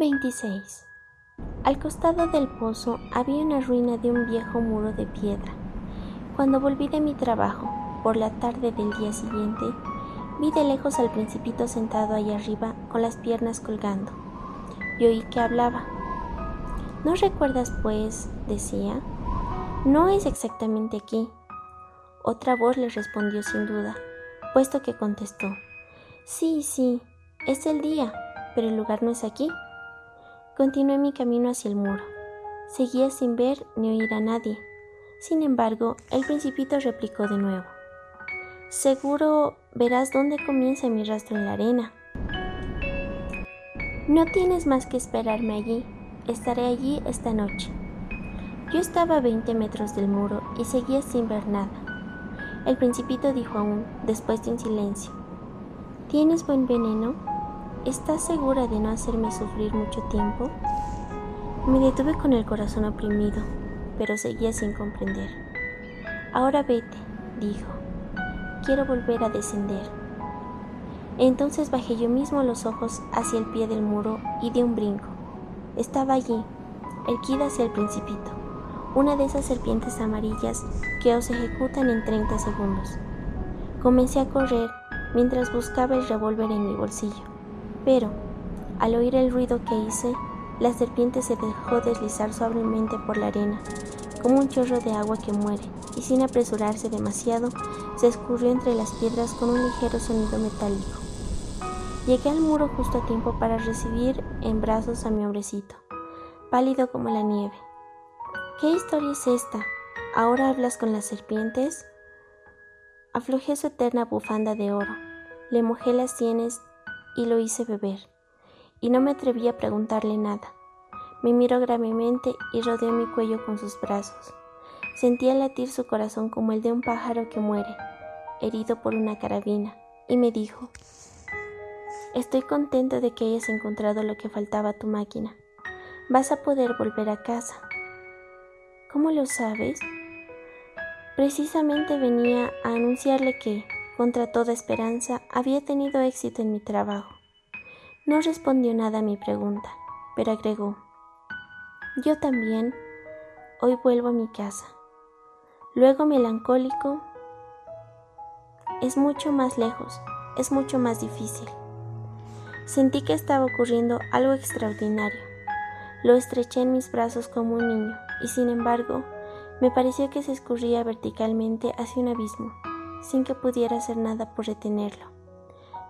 26. Al costado del pozo había una ruina de un viejo muro de piedra. Cuando volví de mi trabajo, por la tarde del día siguiente, vi de lejos al principito sentado allá arriba con las piernas colgando, y oí que hablaba. ¿No recuerdas, pues? decía. No es exactamente aquí. Otra voz le respondió sin duda, puesto que contestó. Sí, sí, es el día, pero el lugar no es aquí. Continué mi camino hacia el muro. Seguía sin ver ni oír a nadie. Sin embargo, el principito replicó de nuevo. Seguro verás dónde comienza mi rastro en la arena. No tienes más que esperarme allí. Estaré allí esta noche. Yo estaba a 20 metros del muro y seguía sin ver nada. El principito dijo aún, después de un silencio. ¿Tienes buen veneno? ¿Estás segura de no hacerme sufrir mucho tiempo? Me detuve con el corazón oprimido, pero seguía sin comprender. Ahora vete, dijo. Quiero volver a descender. Entonces bajé yo mismo los ojos hacia el pie del muro y di un brinco. Estaba allí, erguida hacia el principito, una de esas serpientes amarillas que os ejecutan en 30 segundos. Comencé a correr mientras buscaba el revólver en mi bolsillo. Pero, al oír el ruido que hice, la serpiente se dejó deslizar suavemente por la arena, como un chorro de agua que muere, y sin apresurarse demasiado, se escurrió entre las piedras con un ligero sonido metálico. Llegué al muro justo a tiempo para recibir en brazos a mi hombrecito, pálido como la nieve. ¿Qué historia es esta? ¿Ahora hablas con las serpientes? Aflojé su eterna bufanda de oro, le mojé las sienes y lo hice beber, y no me atreví a preguntarle nada. Me miró gravemente y rodeó mi cuello con sus brazos. Sentía latir su corazón como el de un pájaro que muere, herido por una carabina, y me dijo, Estoy contento de que hayas encontrado lo que faltaba a tu máquina. Vas a poder volver a casa. ¿Cómo lo sabes? Precisamente venía a anunciarle que, contra toda esperanza, había tenido éxito en mi trabajo. No respondió nada a mi pregunta, pero agregó, yo también, hoy vuelvo a mi casa. Luego melancólico, es mucho más lejos, es mucho más difícil. Sentí que estaba ocurriendo algo extraordinario. Lo estreché en mis brazos como un niño y sin embargo me pareció que se escurría verticalmente hacia un abismo sin que pudiera hacer nada por retenerlo.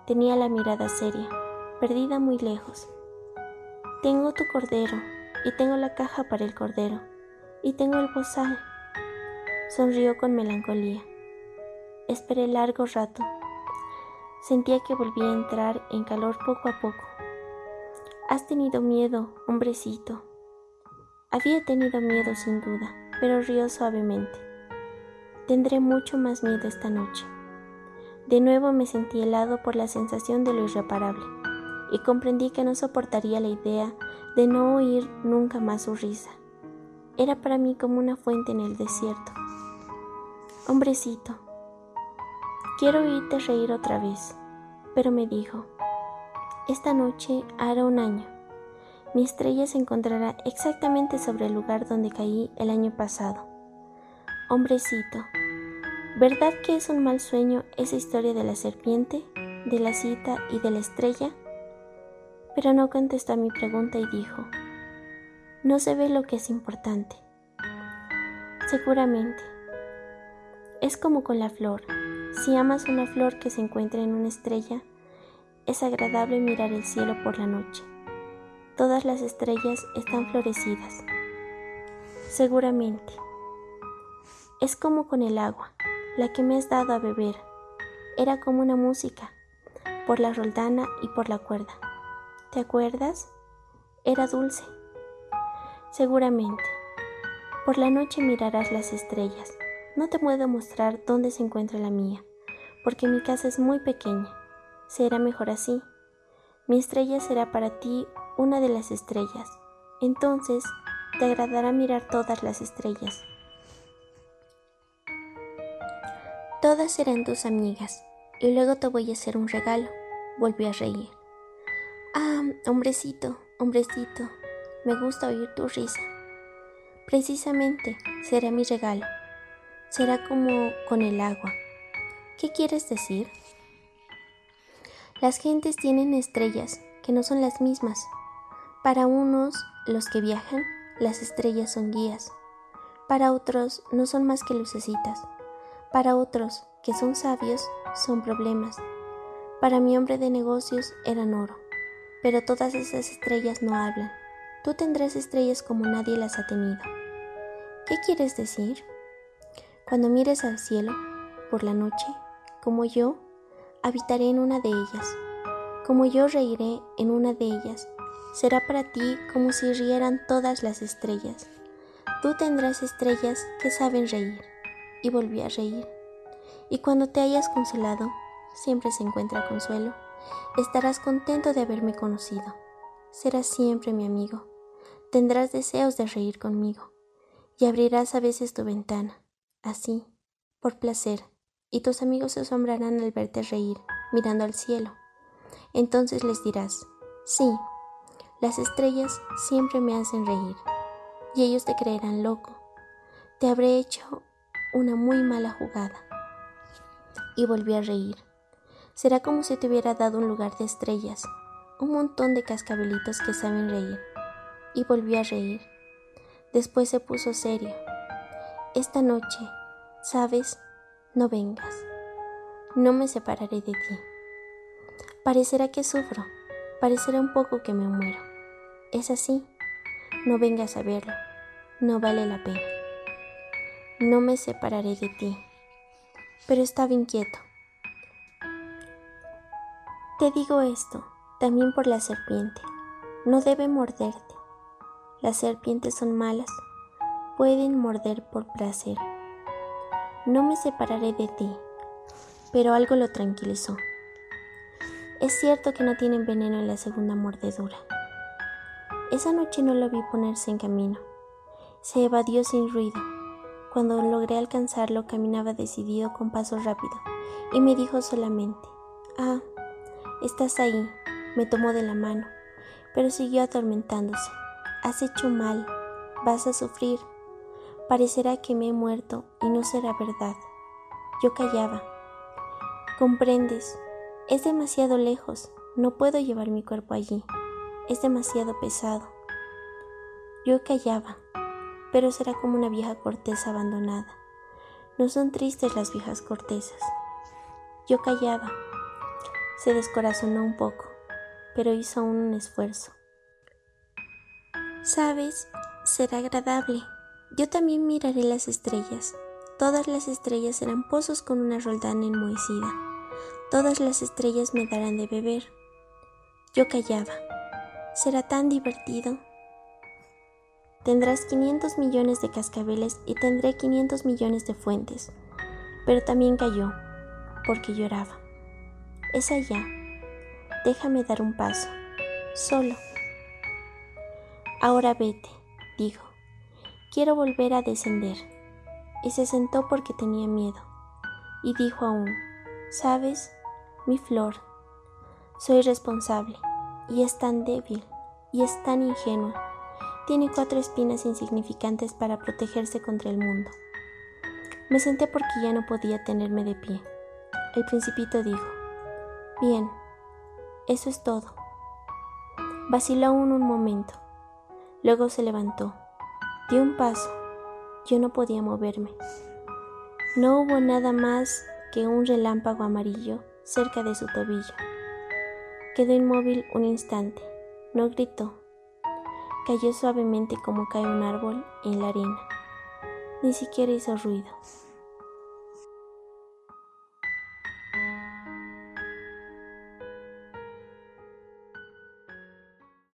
Tenía la mirada seria, perdida muy lejos. Tengo tu cordero, y tengo la caja para el cordero, y tengo el bozal. Sonrió con melancolía. Esperé largo rato. Sentía que volvía a entrar en calor poco a poco. Has tenido miedo, hombrecito. Había tenido miedo sin duda, pero rió suavemente. Tendré mucho más miedo esta noche. De nuevo me sentí helado por la sensación de lo irreparable, y comprendí que no soportaría la idea de no oír nunca más su risa. Era para mí como una fuente en el desierto. Hombrecito, quiero oírte reír otra vez, pero me dijo, esta noche hará un año. Mi estrella se encontrará exactamente sobre el lugar donde caí el año pasado. Hombrecito, ¿verdad que es un mal sueño esa historia de la serpiente, de la cita y de la estrella? Pero no contestó a mi pregunta y dijo, no se ve lo que es importante. Seguramente. Es como con la flor. Si amas una flor que se encuentra en una estrella, es agradable mirar el cielo por la noche. Todas las estrellas están florecidas. Seguramente. Es como con el agua, la que me has dado a beber. Era como una música, por la roldana y por la cuerda. ¿Te acuerdas? Era dulce. Seguramente. Por la noche mirarás las estrellas. No te puedo mostrar dónde se encuentra la mía, porque mi casa es muy pequeña. Será mejor así. Mi estrella será para ti una de las estrellas. Entonces te agradará mirar todas las estrellas. Todas serán tus amigas, y luego te voy a hacer un regalo. Volvió a reír. Ah, hombrecito, Hombrecito, me gusta oír tu risa. Precisamente será mi regalo. Será como con el agua. ¿Qué quieres decir? Las gentes tienen estrellas que no son las mismas. Para unos, los que viajan, las estrellas son guías. Para otros, no son más que lucecitas. Para otros, que son sabios, son problemas. Para mi hombre de negocios eran oro. Pero todas esas estrellas no hablan. Tú tendrás estrellas como nadie las ha tenido. ¿Qué quieres decir? Cuando mires al cielo, por la noche, como yo, habitaré en una de ellas. Como yo reiré en una de ellas, será para ti como si rieran todas las estrellas. Tú tendrás estrellas que saben reír. Y volví a reír. Y cuando te hayas consolado, siempre se encuentra consuelo, estarás contento de haberme conocido. Serás siempre mi amigo. Tendrás deseos de reír conmigo. Y abrirás a veces tu ventana, así, por placer, y tus amigos se asombrarán al verte reír, mirando al cielo. Entonces les dirás, sí, las estrellas siempre me hacen reír, y ellos te creerán loco. Te habré hecho una muy mala jugada. Y volví a reír. Será como si te hubiera dado un lugar de estrellas, un montón de cascabelitos que saben reír. Y volví a reír. Después se puso serio. Esta noche, ¿sabes? No vengas. No me separaré de ti. Parecerá que sufro, parecerá un poco que me muero. Es así. No vengas a verlo. No vale la pena. No me separaré de ti. Pero estaba inquieto. Te digo esto también por la serpiente. No debe morderte. Las serpientes son malas. Pueden morder por placer. No me separaré de ti. Pero algo lo tranquilizó. Es cierto que no tienen veneno en la segunda mordedura. Esa noche no lo vi ponerse en camino. Se evadió sin ruido. Cuando logré alcanzarlo caminaba decidido con paso rápido y me dijo solamente, Ah, estás ahí. Me tomó de la mano, pero siguió atormentándose. Has hecho mal. Vas a sufrir. Parecerá que me he muerto y no será verdad. Yo callaba. Comprendes, es demasiado lejos, no puedo llevar mi cuerpo allí. Es demasiado pesado. Yo callaba, pero será como una vieja corteza abandonada. No son tristes las viejas cortezas. Yo callaba. Se descorazonó un poco, pero hizo aún un esfuerzo. Sabes, será agradable. Yo también miraré las estrellas. Todas las estrellas serán pozos con una roldana enmohecida. Todas las estrellas me darán de beber. Yo callaba. Será tan divertido. Tendrás 500 millones de cascabeles y tendré 500 millones de fuentes. Pero también cayó, porque lloraba. Es allá. Déjame dar un paso. Solo. Ahora vete, dijo. Quiero volver a descender. Y se sentó porque tenía miedo. Y dijo aún, ¿sabes? mi flor. Soy responsable, y es tan débil, y es tan ingenua. Tiene cuatro espinas insignificantes para protegerse contra el mundo. Me senté porque ya no podía tenerme de pie. El principito dijo, Bien, eso es todo. Vaciló aún un momento. Luego se levantó. Dio un paso. Yo no podía moverme. No hubo nada más que un relámpago amarillo cerca de su tobillo. Quedó inmóvil un instante, no gritó. Cayó suavemente como cae un árbol en la arena. Ni siquiera hizo ruido.